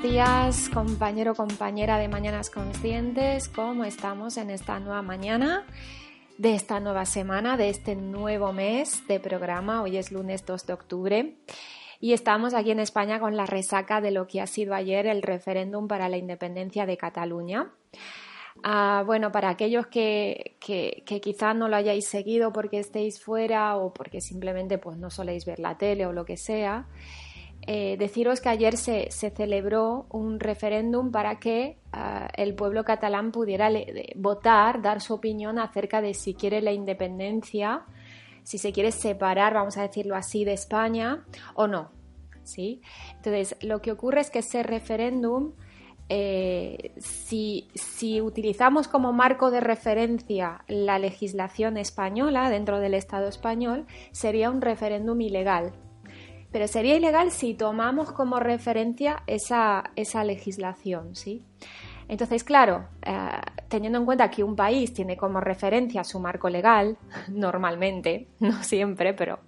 buenos días, compañero, compañera de Mañanas Conscientes. ¿Cómo estamos en esta nueva mañana, de esta nueva semana, de este nuevo mes de programa? Hoy es lunes 2 de octubre y estamos aquí en España con la resaca de lo que ha sido ayer el referéndum para la independencia de Cataluña. Ah, bueno, para aquellos que, que, quizás no lo hayáis seguido porque estéis fuera o porque simplemente pues, no soléis ver la tele o lo que sea, eh, deciros que ayer se, celebró un referéndum para que ah, el pueblo catalán pudiera votar, dar su opinión acerca de si quiere la independencia, si se quiere separar, vamos a decirlo así, de España o no. ¿sí? Entonces, lo que ocurre es que ese referéndum, eh, si, si utilizamos como marco de referencia la legislación española dentro del Estado español, sería un referéndum ilegal pero sería ilegal si tomamos como referencia esa, esa legislación, ¿sí? Entonces, claro, eh, teniendo en cuenta que un país tiene como referencia su marco legal, normalmente, no siempre, pero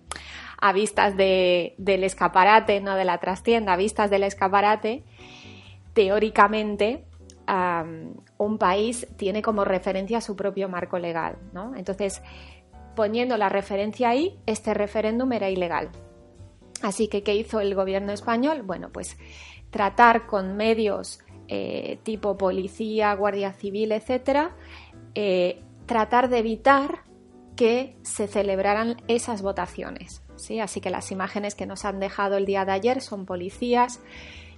a vistas de, del escaparate, no de la trastienda, a vistas del escaparate, teóricamente un país tiene como referencia su propio marco legal, ¿no? Entonces, poniendo la referencia ahí, este referéndum era ilegal. Así que, ¿qué hizo el gobierno español? Bueno, pues tratar con medios eh, tipo policía, guardia civil, etcétera, eh, tratar de evitar que se celebraran esas votaciones. ¿sí? Así que las imágenes que nos han dejado el día de ayer son policías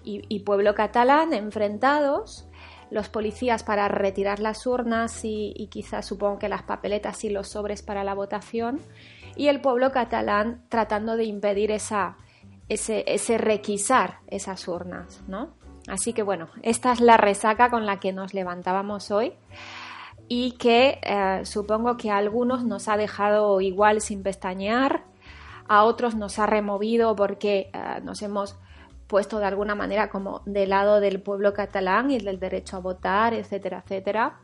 y, pueblo catalán enfrentados, los policías para retirar las urnas y, y quizás supongo que las papeletas y los sobres para la votación y el pueblo catalán tratando de impedir esa, ese, ese requisar esas urnas, ¿no? Así que bueno, esta es la resaca con la que nos levantábamos hoy y que eh, supongo que a algunos nos ha dejado igual sin pestañear, a otros nos ha removido porque eh, nos hemos puesto de alguna manera como del lado del pueblo catalán y del derecho a votar, etcétera, etcétera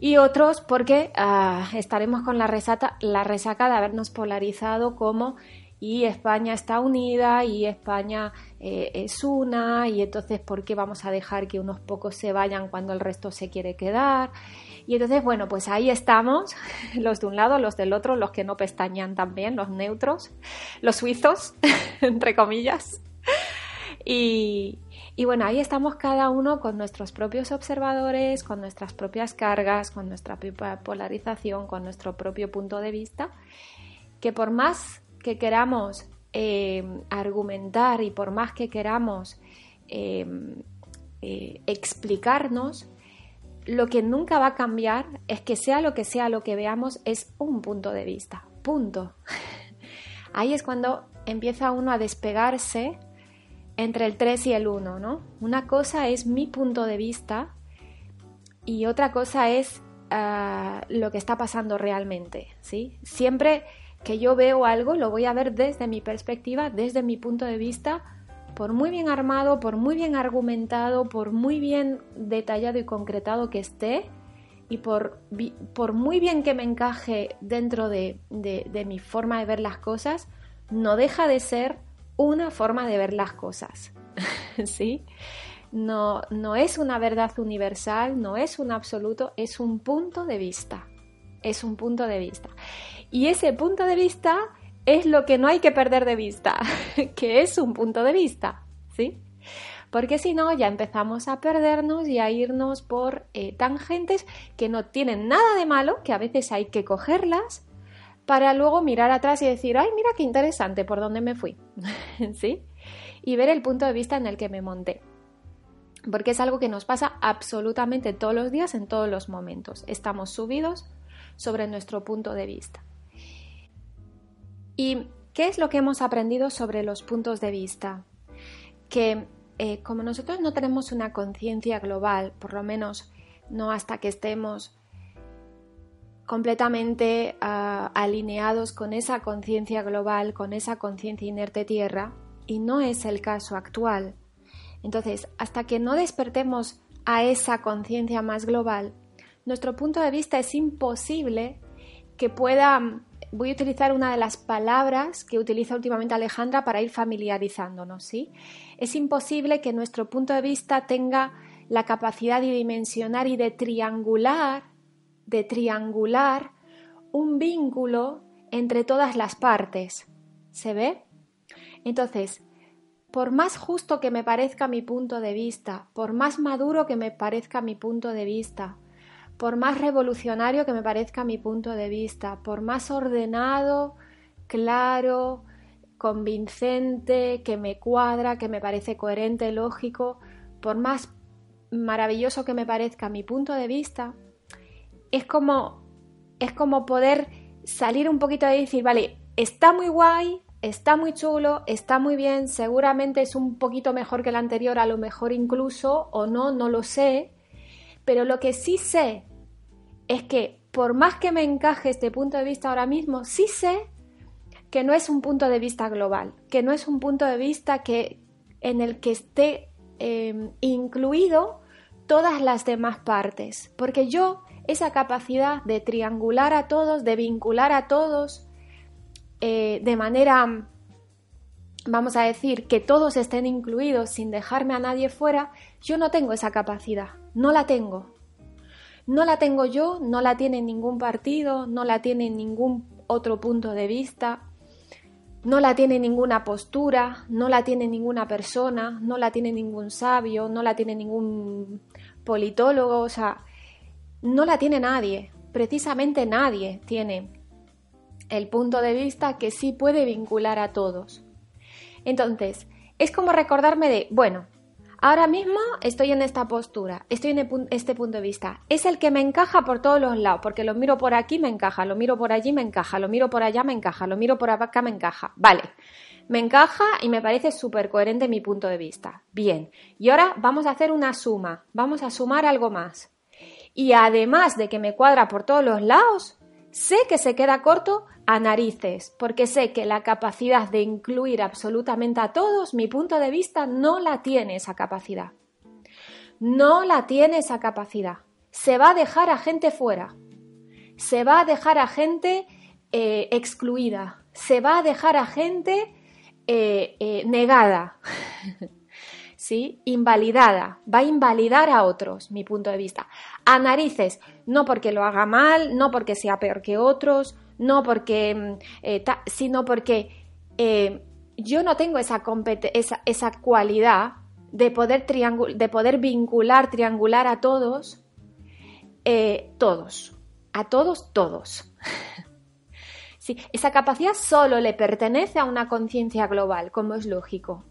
y otros porque ah, estaremos con la resaca, la resaca de habernos polarizado como y España está unida y España eh, es una y entonces ¿por qué vamos a dejar que unos pocos se vayan cuando el resto se quiere quedar? Y entonces, bueno, pues ahí estamos, los de un lado, los del otro, los que no pestañan también, los neutros, los suizos, entre comillas. Y, y bueno, ahí estamos cada uno con nuestros propios observadores, con nuestras propias cargas, con nuestra propia polarización, con nuestro propio punto de vista, que por más que queramos eh, argumentar y por más que queramos eh, eh, explicarnos, lo que nunca va a cambiar es que sea lo que sea lo que veamos, es un punto de vista. Punto. Ahí es cuando empieza uno a despegarse entre el 3 y el 1, ¿no? Una cosa es mi punto de vista y otra cosa es ah, lo que está pasando realmente, ¿sí? Siempre que yo veo algo lo voy a ver desde mi perspectiva, desde mi punto de vista, por muy bien armado, por muy bien argumentado, por muy bien detallado y concretado que esté, y por, muy bien que me encaje dentro de, de mi forma de ver las cosas, no deja de ser una forma de ver las cosas, ¿sí? No, no es una verdad universal, no es un absoluto, es un punto de vista, es un punto de vista. Y ese punto de vista es lo que no hay que perder de vista, que es un punto de vista, ¿sí? Porque si no, ya empezamos a perdernos y a irnos por eh, tangentes que no tienen nada de malo, que a veces hay que cogerlas para luego mirar atrás y decir, ay, mira qué interesante por dónde me fui, ¿sí? Y ver el punto de vista en el que me monté. Porque es algo que nos pasa absolutamente todos los días, en todos los momentos. Estamos subidos sobre nuestro punto de vista. ¿Y qué es lo que hemos aprendido sobre los puntos de vista? Que eh, como nosotros no tenemos una conciencia global, por lo menos no hasta que estemos completamente ah, alineados con esa conciencia global, con esa conciencia inerte tierra, y no es el caso actual. Entonces, hasta que no despertemos a esa conciencia más global, nuestro punto de vista es imposible que pueda voy a utilizar una de las palabras que utiliza últimamente Alejandra para ir familiarizándonos, ¿sí? Es imposible que nuestro punto de vista tenga la capacidad de dimensionar y de triangular, de triangular un vínculo entre todas las partes. ¿Se ve? Entonces, por más justo que me parezca mi punto de vista, por más maduro que me parezca mi punto de vista, por más revolucionario que me parezca mi punto de vista, por más ordenado, claro, convincente, que me cuadra, que me parece coherente, lógico, por más maravilloso que me parezca mi punto de vista, es como es como poder salir un poquito de decir, vale, está muy guay, está muy chulo, está muy bien, seguramente es un poquito mejor que el anterior, a lo mejor incluso, o no, no lo sé, pero lo que sí sé es que por más que me encaje este punto de vista ahora mismo, sí sé que no es un punto de vista global, que no es un punto de vista que, en el que esté em, incluido todas las demás partes, porque yo esa capacidad de triangular a todos, de vincular a todos, eh, de manera, vamos a decir, que todos estén incluidos sin dejarme a nadie fuera, yo no tengo esa capacidad, no la tengo. No la tengo yo, no la tiene ningún partido, no la tiene ningún otro punto de vista, no la tiene ninguna postura, no la tiene ninguna persona, no la tiene ningún sabio, no la tiene ningún politólogo, o sea, no la tiene nadie, precisamente nadie tiene el punto de vista que sí puede vincular a todos. Entonces, es como recordarme de, bueno, ahora mismo estoy en esta postura, estoy en este punto de vista. Es el que me encaja por todos los lados, porque lo miro por aquí, me encaja, lo miro por allí, me encaja, lo miro por allá, me encaja, lo miro por acá, me encaja. Vale, me encaja y me parece súper coherente mi punto de vista. Bien, y ahora vamos a hacer una suma, vamos a sumar algo más. Y además de que me cuadra por todos los lados, sé que se queda corto a narices, porque sé que la capacidad de incluir absolutamente a todos, mi punto de vista, no la tiene esa capacidad. No la tiene esa capacidad. Se va a dejar a gente fuera. Se va a dejar a gente eh, excluida. Se va a dejar a gente eh, eh, negada. Invalidada, va a invalidar a otros, mi punto de vista. A narices, no porque lo haga mal, no porque sea peor que otros, no porque, mm, eh, sino porque eh, yo no tengo esa, esa, esa cualidad de poder, de poder vincular, triangular a todos, eh, todos, a todos, todos. sí, esa capacidad solo le pertenece a una conciencia global, como es lógico.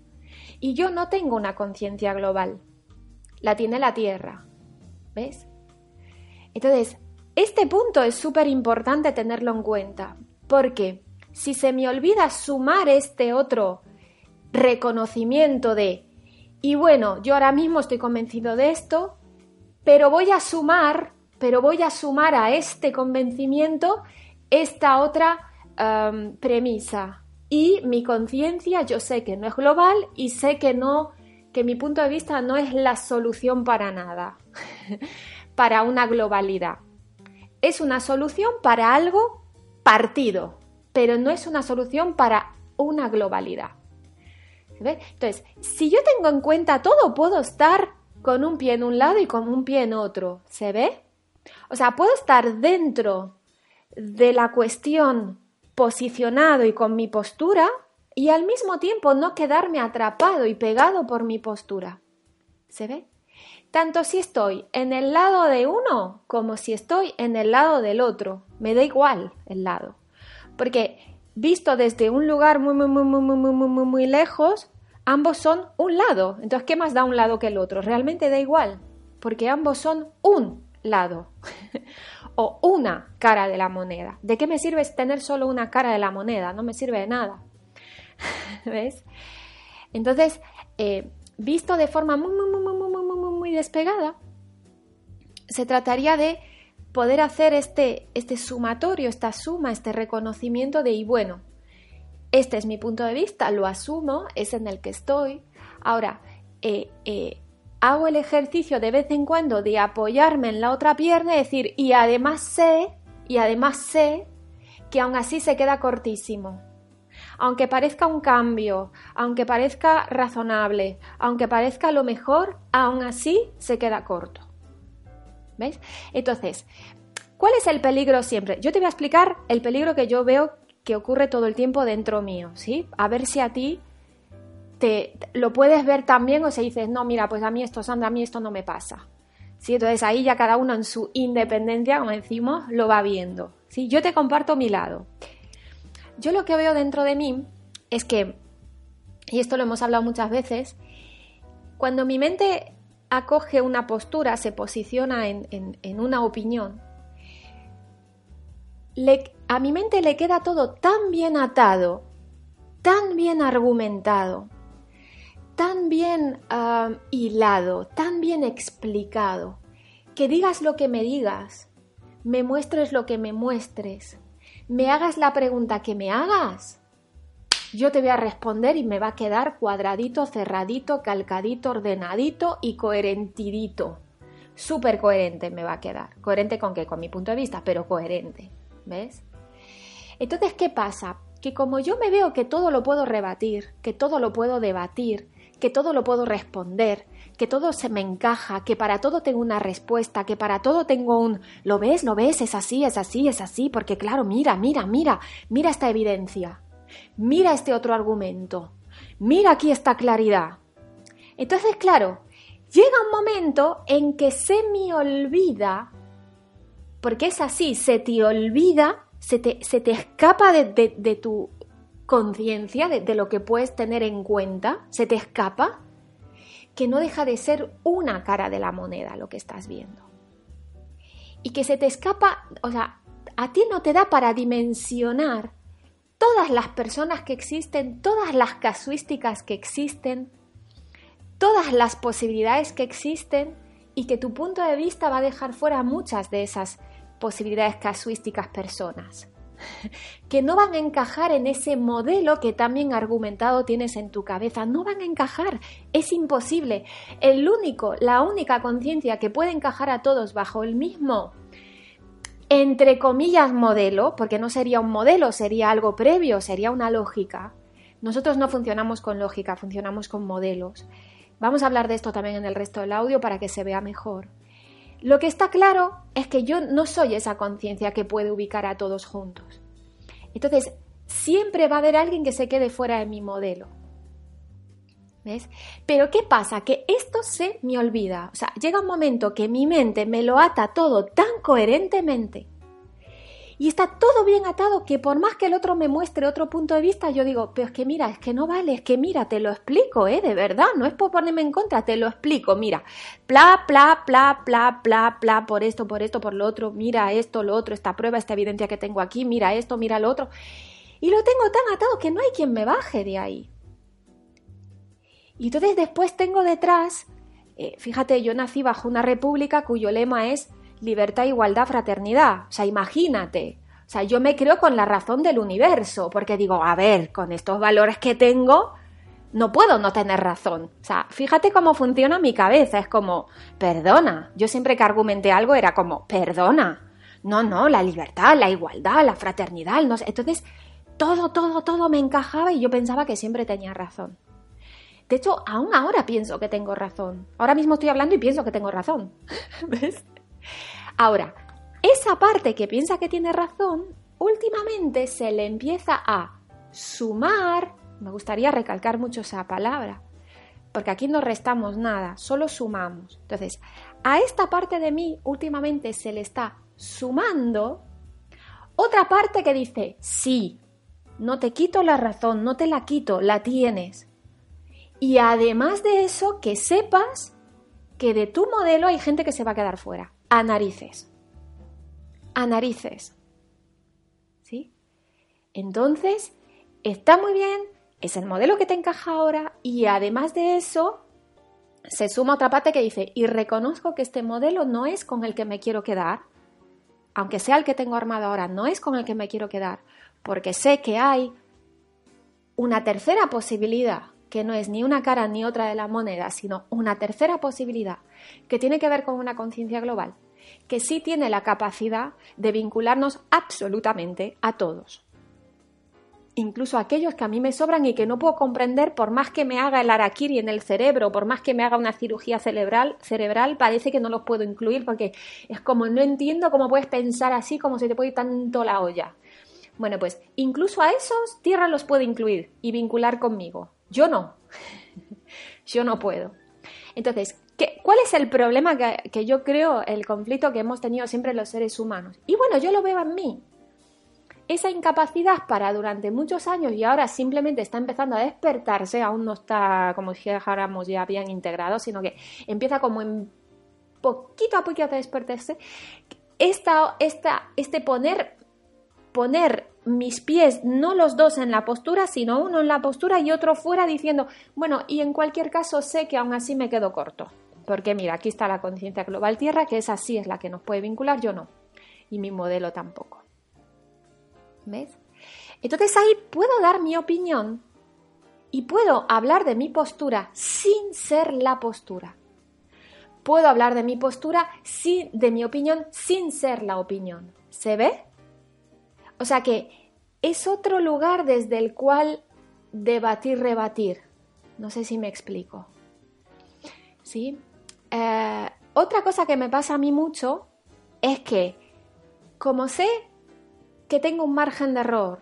Y yo no tengo una conciencia global, la tiene la Tierra. ¿Ves? Entonces, este punto es súper importante tenerlo en cuenta, porque si se me olvida sumar este otro reconocimiento de, y bueno, yo ahora mismo estoy convencido de esto, pero voy a sumar, pero voy a sumar a este convencimiento esta otra premisa. Y mi conciencia, yo sé que no es global y sé que no, que mi punto de vista no es la solución para nada, para una globalidad es una solución para algo partido, pero no es una solución para una globalidad. Entonces, si yo tengo en cuenta todo, puedo estar con un pie en un lado y con un pie en otro. ¿Se ve? O sea, puedo estar dentro de la cuestión posicionado y con mi postura y al mismo tiempo no quedarme atrapado y pegado por mi postura. ¿Se ve? tanto si estoy en el lado de uno como si estoy en el lado del otro. Me da igual el lado. Porque visto desde un lugar muy, muy, muy, muy, muy, muy, muy, muy lejos, ambos son un lado. Entonces, ¿qué más da un lado que el otro? Realmente da igual, porque ambos son un lado o una cara de la moneda. ¿De qué me sirve tener solo una cara de la moneda? No me sirve de nada. ¿Ves? Entonces, eh, visto de forma muy, muy, muy, muy, muy, despegada, se trataría de poder hacer este, este sumatorio, esta suma, este reconocimiento de, y bueno, este es mi punto de vista, lo asumo, es en el que estoy. Ahora, eh, eh, hago el ejercicio de vez en cuando de apoyarme en la otra pierna y decir, y además sé, y además sé que aún así se queda cortísimo. Aunque parezca un cambio, aunque parezca razonable, aunque parezca lo mejor, aún así se queda corto. ¿Veis? Entonces, ¿cuál es el peligro siempre? Yo te voy a explicar el peligro que yo veo que ocurre todo el tiempo dentro mío, ¿sí? A ver si a ti te lo puedes ver también o si dices, no, mira, pues a mí esto, Sandra, a mí esto no me pasa. ¿Sí? Entonces ahí ya cada uno en su independencia, como decimos, lo va viendo. ¿sí? Yo te comparto mi lado. Yo lo que veo dentro de mí es que, y esto lo hemos hablado muchas veces, cuando mi mente acoge una postura, se posiciona en, una opinión, a mi mente le queda todo tan bien atado, tan bien argumentado, tan bien hilado, tan bien explicado, que digas lo que me digas, me muestres lo que me muestres, me hagas la pregunta que me hagas, yo te voy a responder y me va a quedar cuadradito, cerradito, calcadito, ordenadito y coherentidito. Súper coherente me va a quedar. ¿Coherente con qué? Con mi punto de vista, pero coherente. ¿Ves? Entonces, ¿qué pasa? Que como yo me veo que todo lo puedo rebatir, que todo lo puedo debatir, que todo lo puedo responder, que todo se me encaja, que para todo tengo una respuesta, que para todo tengo un ¿lo ves? ¿lo ves? Es así, es así, es así, porque claro, mira, mira, mira, mira esta evidencia mira este otro argumento, mira aquí esta claridad. Entonces, claro, llega un momento en que se me olvida, porque es así, se te olvida, se te, escapa de, tu conciencia, de, de lo que puedes tener en cuenta, se te escapa, que no deja de ser una cara de la moneda lo que estás viendo. Y que se te escapa, o sea, a ti no te da para dimensionar todas las personas que existen, todas las casuísticas que existen, todas las posibilidades que existen y que tu punto de vista va a dejar fuera muchas de esas posibilidades casuísticas personas que no van a encajar en ese modelo que también argumentado tienes en tu cabeza, no van a encajar, es imposible. El único, la única conciencia que puede encajar a todos bajo el mismo entre comillas, modelo, porque no sería un modelo, sería algo previo, sería una lógica. Nosotros no funcionamos con lógica, funcionamos con modelos. Vamos a hablar de esto también en el resto del audio para que se vea mejor. Lo que está claro es que yo no soy esa conciencia que puede ubicar a todos juntos. Entonces, siempre va a haber alguien que se quede fuera de mi modelo. ¿Ves? Pero ¿qué pasa? Que esto se me olvida. O sea, llega un momento que mi mente me lo ata todo tan coherentemente y está todo bien atado que por más que el otro me muestre otro punto de vista, yo digo, pero es que mira, es que no vale, es que mira, te lo explico, ¿eh? De verdad, no es por ponerme en contra, te lo explico, mira, bla, bla, bla, bla, bla, bla, por esto, por esto, por lo otro, mira esto, lo otro, esta prueba, esta evidencia que tengo aquí, mira esto, mira lo otro. Y lo tengo tan atado que no hay quien me baje de ahí. Y entonces después tengo detrás, eh, fíjate, yo nací bajo una república cuyo lema es libertad, igualdad, fraternidad. O sea, imagínate. O sea, yo me creo con la razón del universo, porque digo, a ver, con estos valores que tengo, no puedo no tener razón. O sea, fíjate cómo funciona mi cabeza. Es como, perdona. Yo siempre que argumenté algo era como, perdona. No, no, la libertad, la igualdad, la fraternidad. No sé. Entonces, todo, todo, todo me encajaba y yo pensaba que siempre tenía razón. De hecho, aún ahora pienso que tengo razón. Ahora mismo estoy hablando y pienso que tengo razón. ¿Ves? Ahora, esa parte que piensa que tiene razón, últimamente se le empieza a sumar, me gustaría recalcar mucho esa palabra, porque aquí no restamos nada, solo sumamos. Entonces, a esta parte de mí últimamente se le está sumando otra parte que dice, sí, no te quito la razón, no te la quito, la tienes. Y además de eso, que sepas que de tu modelo hay gente que se va a quedar fuera. A narices. A narices. ¿Sí? Entonces, está muy bien, es el modelo que te encaja ahora y además de eso, se suma otra parte que dice, y reconozco que este modelo no es con el que me quiero quedar, aunque sea el que tengo armado ahora, no es con el que me quiero quedar, porque sé que hay una tercera posibilidad que no es ni una cara ni otra de la moneda, sino una tercera posibilidad que tiene que ver con una conciencia global, que sí tiene la capacidad de vincularnos absolutamente a todos. Incluso a aquellos que a mí me sobran y que no puedo comprender por más que me haga el araquiri en el cerebro, por más que me haga una cirugía cerebral, cerebral, parece que no los puedo incluir porque es como no entiendo cómo puedes pensar así, como se te puede ir tanto la olla. Bueno, pues incluso a esos Tierra los puede incluir y vincular conmigo. Yo no. yo no puedo. Entonces, ¿Cuál es el problema que, yo creo, el conflicto que hemos tenido siempre los seres humanos? Y bueno, yo lo veo en mí. Esa incapacidad para durante muchos años y ahora simplemente está empezando a despertarse, aún no está, como dijéramos, ya bien integrado, sino que empieza como en poquito a poquito a despertarse. Esta, esta, este poner, poner mis pies, no los dos en la postura, sino uno en la postura y otro fuera diciendo, bueno, y en cualquier caso sé que aún así me quedo corto. Porque mira, aquí está la conciencia global tierra, que es así, es la que nos puede vincular, yo no. Y mi modelo tampoco. ¿Ves? Entonces ahí puedo dar mi opinión y puedo hablar de mi postura sin ser la postura. Puedo hablar de mi postura, sin, de mi opinión, sin ser la opinión. ¿Se ve? O sea que es otro lugar desde el cual debatir, rebatir. No sé si me explico. ¿Sí? Eh, otra cosa que me pasa a mí mucho es que, como sé que tengo un margen de error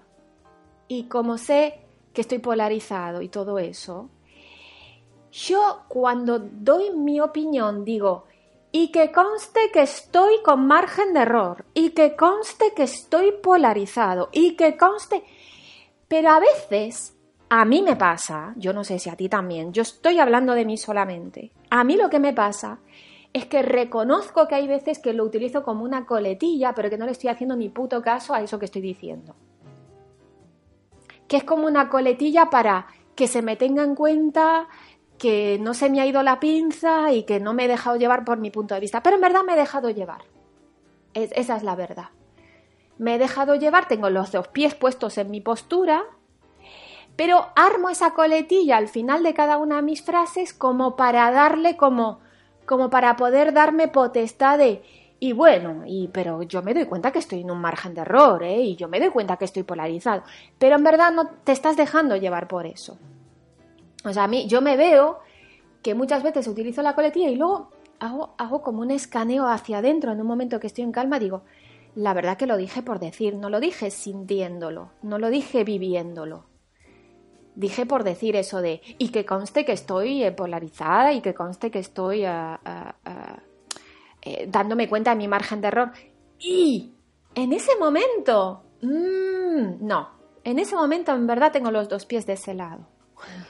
y como sé que estoy polarizado y todo eso, yo cuando doy mi opinión digo, y que conste que estoy con margen de error, y que conste que estoy polarizado, y que conste... Pero a veces a mí me pasa, yo no sé si a ti también, yo estoy hablando de mí solamente. A mí lo que me pasa es que reconozco que hay veces que lo utilizo como una coletilla, pero que no le estoy haciendo ni puto caso a eso que estoy diciendo. Que es como una coletilla para que se me tenga en cuenta que no se me ha ido la pinza y que no me he dejado llevar por mi punto de vista. Pero en verdad me he dejado llevar. esa es la verdad. Me he dejado llevar, tengo los dos pies puestos en mi postura, pero armo esa coletilla al final de cada una de mis frases como para darle como, como para poder darme potestad de, y bueno, y, pero yo me doy cuenta que estoy en un margen de error, ¿eh? y yo me doy cuenta que estoy polarizado, pero en verdad no te estás dejando llevar por eso. O sea, a mí, yo me veo que muchas veces utilizo la coletilla y luego hago, hago como un escaneo hacia adentro en un momento que estoy en calma, digo, la verdad que lo dije por decir, no lo dije sintiéndolo, no lo dije viviéndolo dije por decir eso de, y que conste que estoy eh, polarizada y que conste que estoy eh, eh, dándome cuenta de mi margen de error. Y en ese momento, mmm, no, en ese momento en verdad tengo los dos pies de ese lado.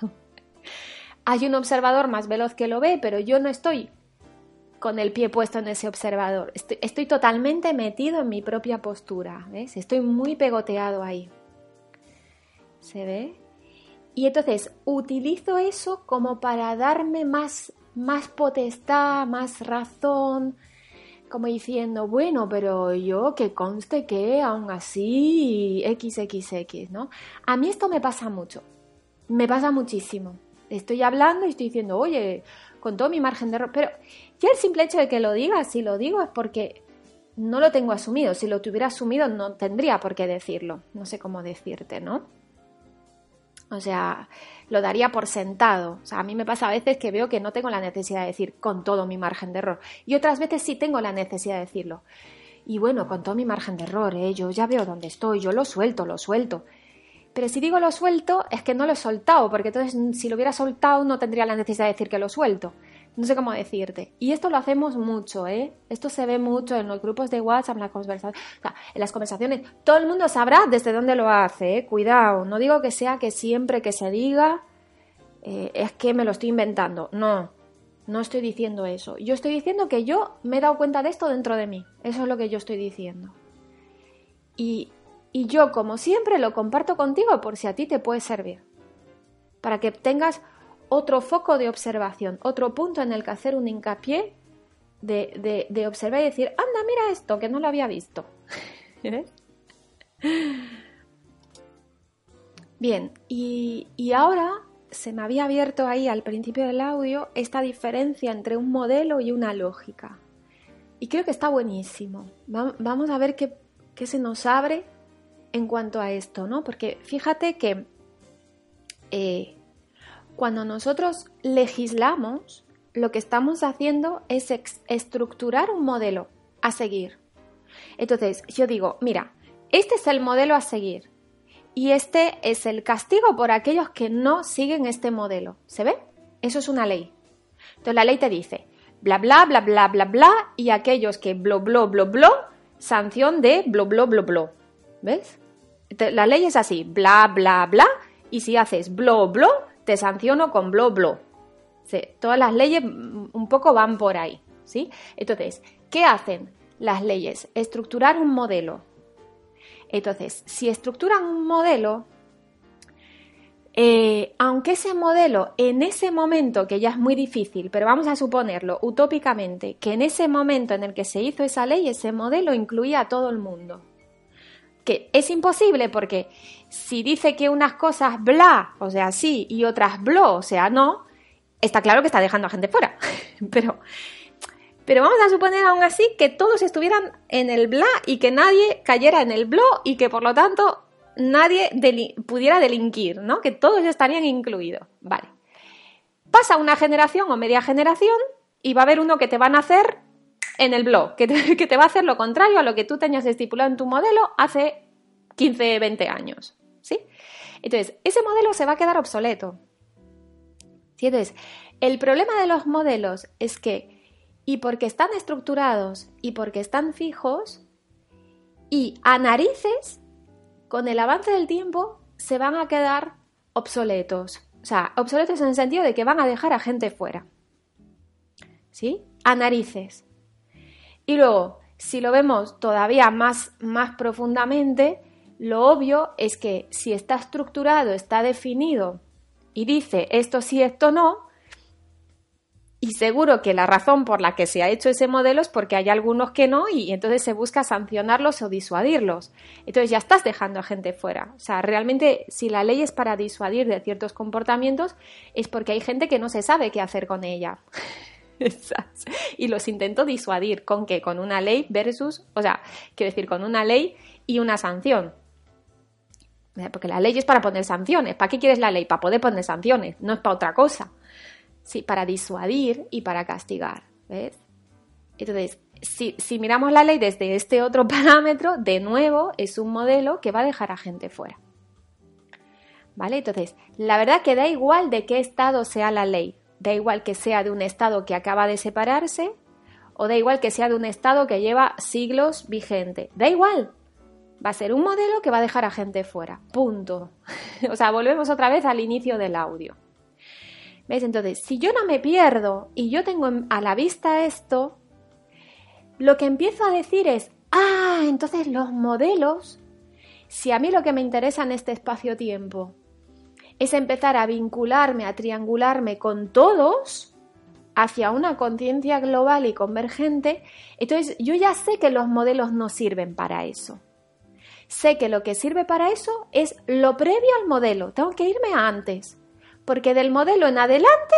Hay un observador más veloz que lo ve, pero yo no estoy con el pie puesto en ese observador. Estoy, totalmente metido en mi propia postura. ¿ves? Estoy muy pegoteado ahí. ¿Se ve? Y entonces utilizo eso como para darme más, más potestad, más razón, como diciendo, bueno, pero yo que conste que aún así XXX, ¿no? A mí esto me pasa mucho, me pasa muchísimo. Estoy hablando y estoy diciendo, oye, con todo mi margen de error, pero ya el simple hecho de que lo diga, si lo digo es porque no lo tengo asumido. Si lo tuviera asumido no tendría por qué decirlo. No sé cómo decirte, ¿no? O sea, lo daría por sentado. O sea, a mí me pasa a veces que veo que no tengo la necesidad de decir con todo mi margen de error. Y otras veces sí tengo la necesidad de decirlo. Y bueno, con todo mi margen de error, ¿eh? yo ya veo dónde estoy, yo lo suelto, lo suelto. Pero si digo lo suelto, es que no lo he soltado, porque entonces si lo hubiera soltado no tendría la necesidad de decir que lo suelto no sé cómo decirte. Y esto lo hacemos mucho, ¿eh? Esto se ve mucho en los grupos de WhatsApp, en, en las conversaciones. Todo el mundo sabrá desde dónde lo hace, ¿eh? Cuidado, no digo que sea que siempre que se diga eh, es que me lo estoy inventando. No, no estoy diciendo eso. Yo estoy diciendo que yo me he dado cuenta de esto dentro de mí. Eso es lo que yo estoy diciendo. Y, y yo, como siempre, lo comparto contigo por si a ti te puede servir. Para que tengas otro foco de observación, otro punto en el que hacer un hincapié de, observar y decir, anda, mira esto, que no lo había visto. Bien, y, y ahora se me había abierto ahí al principio del audio esta diferencia entre un modelo y una lógica. y creo que está buenísimo. vamos a ver qué, se nos abre en cuanto a esto, ¿no? Porque fíjate que eh, cuando nosotros legislamos, lo que estamos haciendo es estructurar un modelo a seguir. Entonces, yo digo, mira, este es el modelo a seguir y este es el castigo por aquellos que no siguen este modelo. ¿Se ve? Eso es una ley. Entonces la ley te dice, bla, bla, bla, bla, bla, bla, y aquellos que blo, blo, blo, blo, sanción de blo, blo, blo, blo. ¿Ves? La ley es así, bla, bla, bla, y si haces blo, blo, te sanciono con blo, blo. todas las leyes un poco van por ahí, ¿sí? Entonces, ¿qué hacen las leyes? Estructurar un modelo. Entonces, si estructuran un modelo, eh, aunque ese modelo en ese momento, que ya es muy difícil, pero vamos a suponerlo utópicamente, que en ese momento en el que se hizo esa ley, ese modelo incluía a todo el mundo. Que es imposible porque si dice que unas cosas bla, o sea, sí, y otras blo, o sea, no, está claro que está dejando a gente fuera. pero, pero vamos a suponer aún así que todos estuvieran en el bla y que nadie cayera en el blo y que por lo tanto nadie pudiera delinquir, ¿no? Que todos estarían incluidos. Vale. Pasa una generación o media generación y va a haber uno que te van a hacer en el blog, que te, va a hacer lo contrario a lo que tú tenías estipulado en tu modelo hace 15, 20 años. ¿Sí? Entonces, ese modelo se va a quedar obsoleto. ¿Sí? Entonces, el problema de los modelos es que, y porque están estructurados y porque están fijos, y a narices con el avance del tiempo se van a quedar obsoletos. O sea, obsoletos en el sentido de que van a dejar a gente fuera. ¿Sí? A narices. Y luego, si lo vemos todavía más, más profundamente, lo obvio es que si está estructurado, está definido y dice esto sí, esto no, y seguro que la razón por la que se ha hecho ese modelo es porque hay algunos que no y entonces se busca sancionarlos o disuadirlos. Entonces ya estás dejando a gente fuera. O sea, realmente si la ley es para disuadir de ciertos comportamientos es porque hay gente que no se sabe qué hacer con ella. y los intento disuadir. ¿Con qué? Con una ley versus, o sea, quiero decir, con una ley y una sanción. Porque la ley es para poner sanciones. ¿Para qué quieres la ley? Para poder poner sanciones, no es para otra cosa. Sí, para disuadir y para castigar, ¿ves? Entonces, si, si, miramos la ley desde este otro parámetro, de nuevo es un modelo que va a dejar a gente fuera. ¿Vale? Entonces, la verdad que da igual de qué estado sea la ley, da igual que sea de un estado que acaba de separarse o da igual que sea de un estado que lleva siglos vigente, da igual. Va a ser un modelo que va a dejar a gente fuera. Punto. o sea, volvemos otra vez al inicio del audio. ¿Ves? Entonces, si yo no me pierdo y yo tengo a la vista esto, lo que empiezo a decir es, ah, entonces los modelos, si a mí lo que me interesa en este espacio-tiempo es empezar a vincularme, a triangularme con todos hacia una conciencia global y convergente, entonces yo ya sé que los modelos no sirven para eso. Sé que lo que sirve para eso es lo previo al modelo, tengo que irme antes porque del modelo en adelante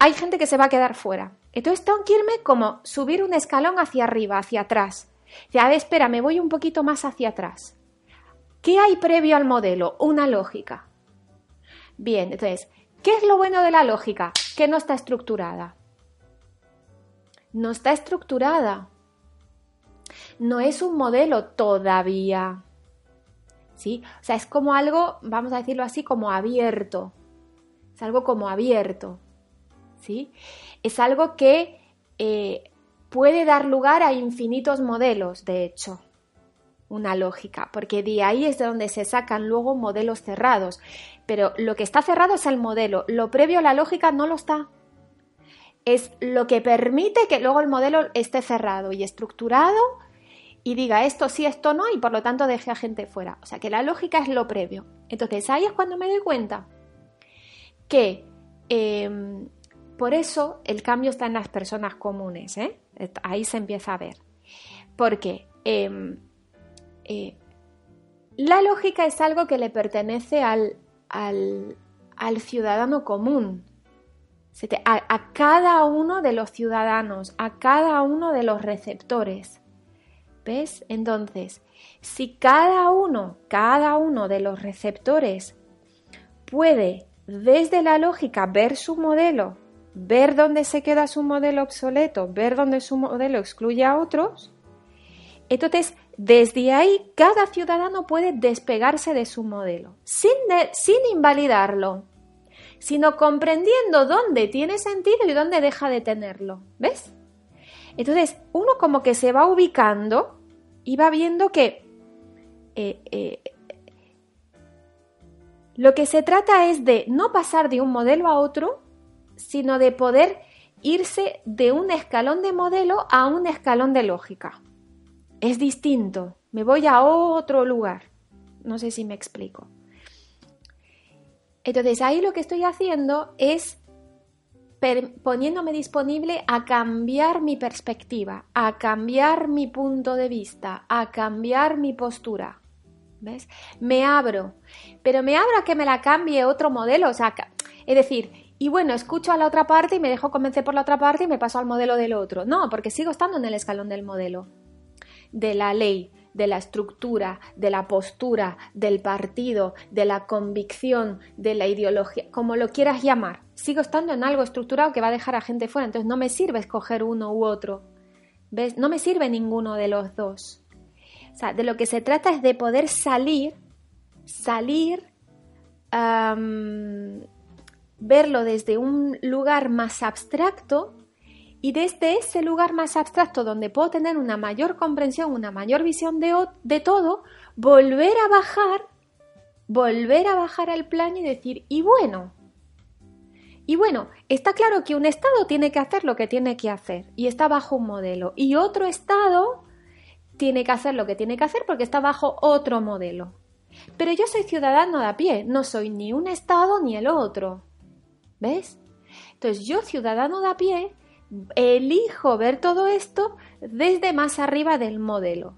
hay gente que se va a quedar fuera. Entonces tengo que irme como subir un escalón hacia arriba, hacia atrás. Ya, espera, me voy un poquito más hacia atrás. ¿Qué hay previo al modelo? Una lógica. Bien, entonces, ¿qué es lo bueno de la lógica? Que no está estructurada. No está estructurada. No es un modelo todavía. ¿Sí? O sea, es como algo, vamos a decirlo así, como abierto es algo como abierto, ¿sí? Es algo que eh, puede dar lugar a infinitos modelos, de hecho, una lógica, porque de ahí es de donde se sacan luego modelos cerrados. Pero lo que está cerrado es el modelo, lo previo a la lógica no lo está. Es lo que permite que luego el modelo esté cerrado y estructurado y diga esto sí, esto no, y por lo tanto deje a gente fuera. O sea que la lógica es lo previo. Entonces ahí es cuando me doy cuenta que em, por eso el cambio está en las personas comunes, ¿eh? ahí se empieza a ver. Porque em, eh, la lógica es algo que le pertenece al, al, ciudadano común. a, cada uno de los ciudadanos, a cada uno de los receptores. ¿Ves? Entonces, si cada uno, cada uno de los receptores puede desde la lógica ver su modelo, ver dónde se queda su modelo obsoleto, ver dónde su modelo excluye a otros, entonces desde ahí cada ciudadano puede despegarse de su modelo, sin, sin invalidarlo, sino comprendiendo dónde tiene sentido y dónde deja de tenerlo. ¿Ves? Entonces, uno como que se va ubicando y va viendo que eh, eh, lo que se trata es de no pasar de un modelo a otro, sino de poder irse de un escalón de modelo a un escalón de lógica. Es distinto, me voy a otro lugar. No sé si me explico. Entonces ahí lo que estoy haciendo es poniéndome disponible a cambiar mi perspectiva, a cambiar mi punto de vista, a cambiar mi postura. ¿Ves? Me abro, pero me abro a que me la cambie otro modelo, o es decir, y bueno, escucho a la otra parte y me dejo convencer por la otra parte y me paso al modelo del otro. No, porque sigo estando en el escalón del modelo, de la ley, de la estructura, de la postura, del partido, de la convicción, de la ideología, como lo quieras llamar. Sigo estando en algo estructurado que va a dejar a gente fuera, entonces no me sirve escoger uno u otro. ¿Ves? No me sirve ninguno de los dos. De lo que se trata es de poder salir, salir, verlo desde un lugar más abstracto y desde ese lugar más abstracto donde puedo tener una mayor comprensión, una mayor visión de, de todo, volver a bajar, volver a bajar al plano y decir, y bueno, y bueno, está claro que un Estado tiene que hacer lo que tiene que hacer y está bajo un modelo, y otro Estado tiene que hacer lo que tiene que hacer porque está bajo otro modelo. Pero yo soy ciudadano de a pie, no soy ni un Estado ni el otro. ¿Ves? Entonces yo, ciudadano de a pie, elijo ver todo esto desde más arriba del modelo.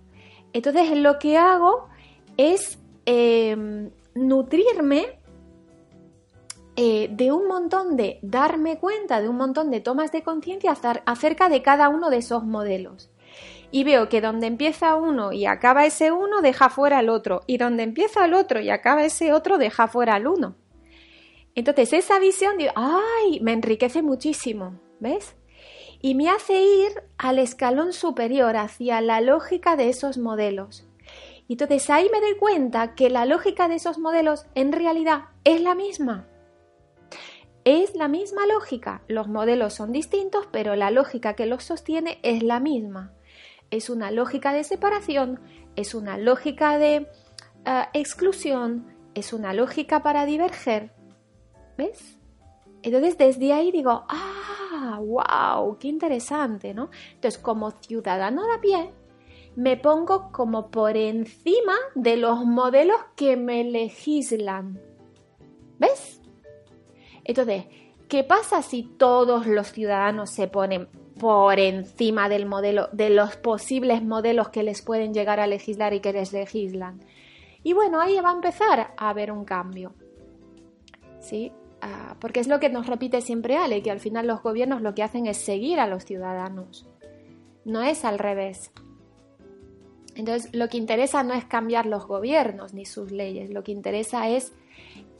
Entonces lo que hago es em, nutrirme eh, de un montón de darme cuenta, de un montón de tomas de conciencia acerca de cada uno de esos modelos. Y veo que donde empieza uno y acaba ese uno, deja fuera el otro. Y donde empieza el otro y acaba ese otro, deja fuera el uno. Entonces esa visión, digo, ¡ay! Me enriquece muchísimo. ¿Ves? Y me hace ir al escalón superior, hacia la lógica de esos modelos. Y entonces ahí me doy cuenta que la lógica de esos modelos en realidad es la misma. Es la misma lógica. Los modelos son distintos, pero la lógica que los sostiene es la misma. Es una lógica de separación, es una lógica de eh, exclusión, es una lógica para diverger. ¿Ves? Entonces desde ahí digo, ah, wow, qué interesante, ¿no? Entonces como ciudadano de a pie, me pongo como por encima de los modelos que me legislan. ¿Ves? Entonces, ¿qué pasa si todos los ciudadanos se ponen por encima del modelo, de los posibles modelos que les pueden llegar a legislar y que les legislan? Y bueno, ahí va a empezar a haber un cambio. ¿Sí? Porque es lo que nos repite siempre Ale, que al final los gobiernos lo que hacen es seguir a los ciudadanos, no es al revés. Entonces, lo que interesa no es cambiar los gobiernos ni sus leyes, lo que interesa es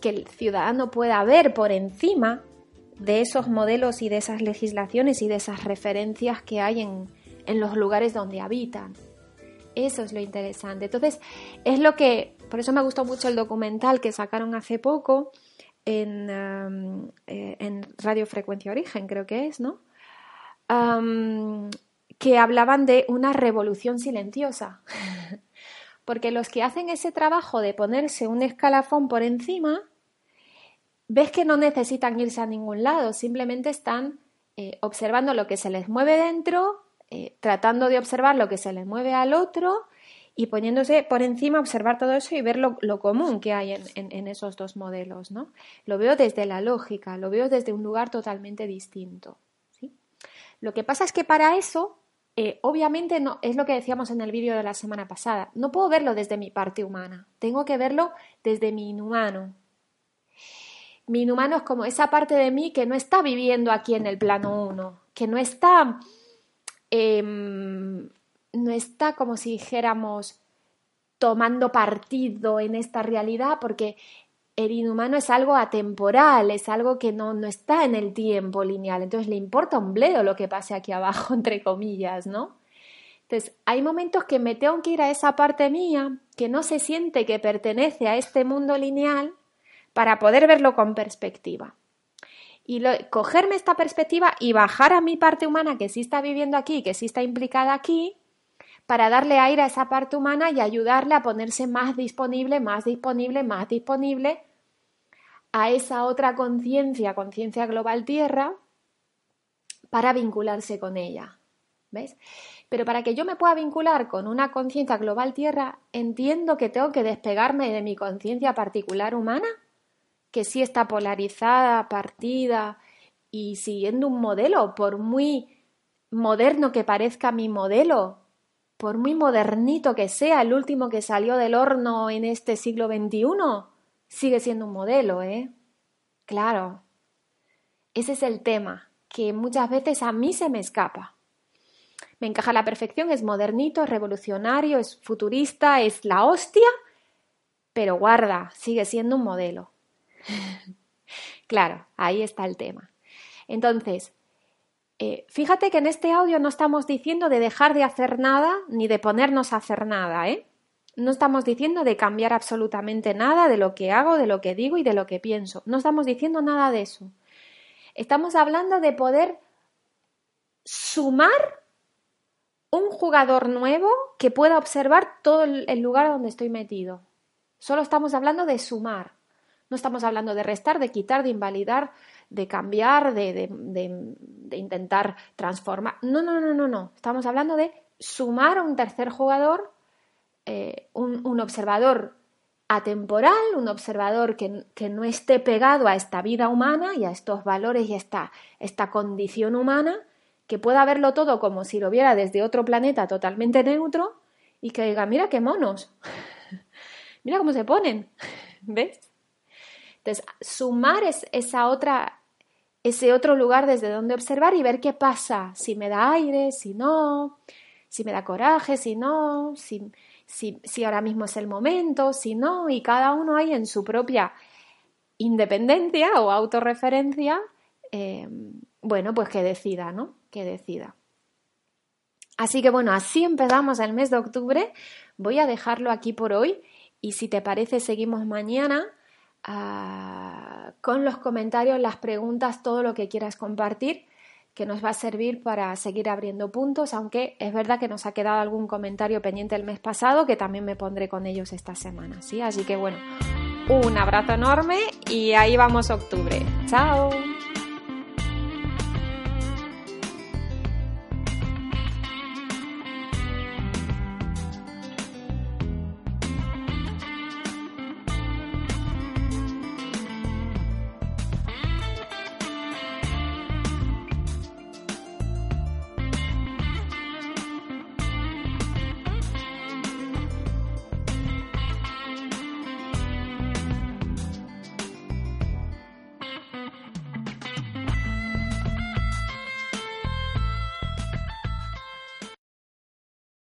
que el ciudadano pueda ver por encima de esos modelos y de esas legislaciones y de esas referencias que hay en, en los lugares donde habitan. Eso es lo interesante. Entonces, es lo que, por eso me gustó mucho el documental que sacaron hace poco, en, eh, en Radio Frecuencia Origen, creo que es, ¿no? que hablaban de una revolución silenciosa. Porque los que hacen ese trabajo de ponerse un escalafón por encima, ves que no necesitan irse a ningún lado, simplemente están eh, observando lo que se les mueve dentro, eh, tratando de observar lo que se les mueve al otro y poniéndose por encima, observar todo eso y ver lo, común que hay en, esos dos modelos. ¿no? Lo veo desde la lógica, lo veo desde un lugar totalmente distinto. ¿sí? Lo que pasa es que para eso, eh, obviamente, no, es lo que decíamos en el vídeo de la semana pasada, no puedo verlo desde mi parte humana, tengo que verlo desde mi inhumano. mi inhumano es como esa parte de mí que no está viviendo aquí en el plano uno, que no está, em, no está como si dijéramos tomando partido en esta realidad, porque el inhumano es algo atemporal, es algo que no, no está en el tiempo lineal, entonces le importa un bledo lo que pase aquí abajo, entre comillas, ¿no? Entonces, hay momentos que me tengo que ir a esa parte mía que no se siente que pertenece a este mundo lineal para poder verlo con perspectiva. Y cogerme esta perspectiva y bajar a mi parte humana que sí está viviendo aquí, que sí está implicada aquí, para darle aire a esa parte humana y ayudarle a ponerse más disponible, más disponible, más disponible a esa otra conciencia, conciencia global tierra, para vincularse con ella. ¿Ves? Pero para que yo me pueda vincular con una conciencia global tierra, entiendo que tengo que despegarme de mi conciencia particular humana, que sí está polarizada, partida y siguiendo un modelo, por muy moderno que parezca mi modelo, por muy modernito que sea, el último que salió del horno en este siglo XXI, sigue siendo un modelo, ¿eh? Claro. Ese es el tema, que muchas veces a mí se me escapa me encaja a la perfección, es modernito, es revolucionario, es futurista, es la hostia, pero guarda, sigue siendo un modelo. claro, ahí está el tema. Entonces, eh, fíjate que en este audio no estamos diciendo de dejar de hacer nada ni de ponernos a hacer nada, ¿eh? No estamos diciendo de cambiar absolutamente nada de lo que hago, de lo que digo y de lo que pienso. No estamos diciendo nada de eso. Estamos hablando de poder sumar un jugador nuevo que pueda observar todo el lugar donde estoy metido. Solo estamos hablando de sumar. No estamos hablando de restar, de quitar, de invalidar, de cambiar, de, intentar transformar. No, no, no, no, no. Estamos hablando de sumar a un tercer jugador, eh, un, observador atemporal, un observador que, no esté pegado a esta vida humana y a estos valores y a esta, esta condición humana, que pueda verlo todo como si lo viera desde otro planeta totalmente neutro y que diga, mira qué monos, mira cómo se ponen, ¿ves? Entonces, sumar es esa otra, ese otro lugar desde donde observar y ver qué pasa, si me da aire, si no, si me da coraje, si no, si, si, ahora mismo es el momento, si no, y cada uno ahí en su propia independencia o autorreferencia, eh, bueno, pues que decida, ¿no? que decida. Así que bueno, así empezamos el mes de octubre. Voy a dejarlo aquí por hoy y si te parece seguimos mañana ah, con los comentarios, las preguntas, todo lo que quieras compartir que nos va a servir para seguir abriendo puntos, aunque es verdad que nos ha quedado algún comentario pendiente el mes pasado que también me pondré con ellos esta semana, ¿sí? Así que bueno, un abrazo enorme y ahí vamos octubre. ¡Chao!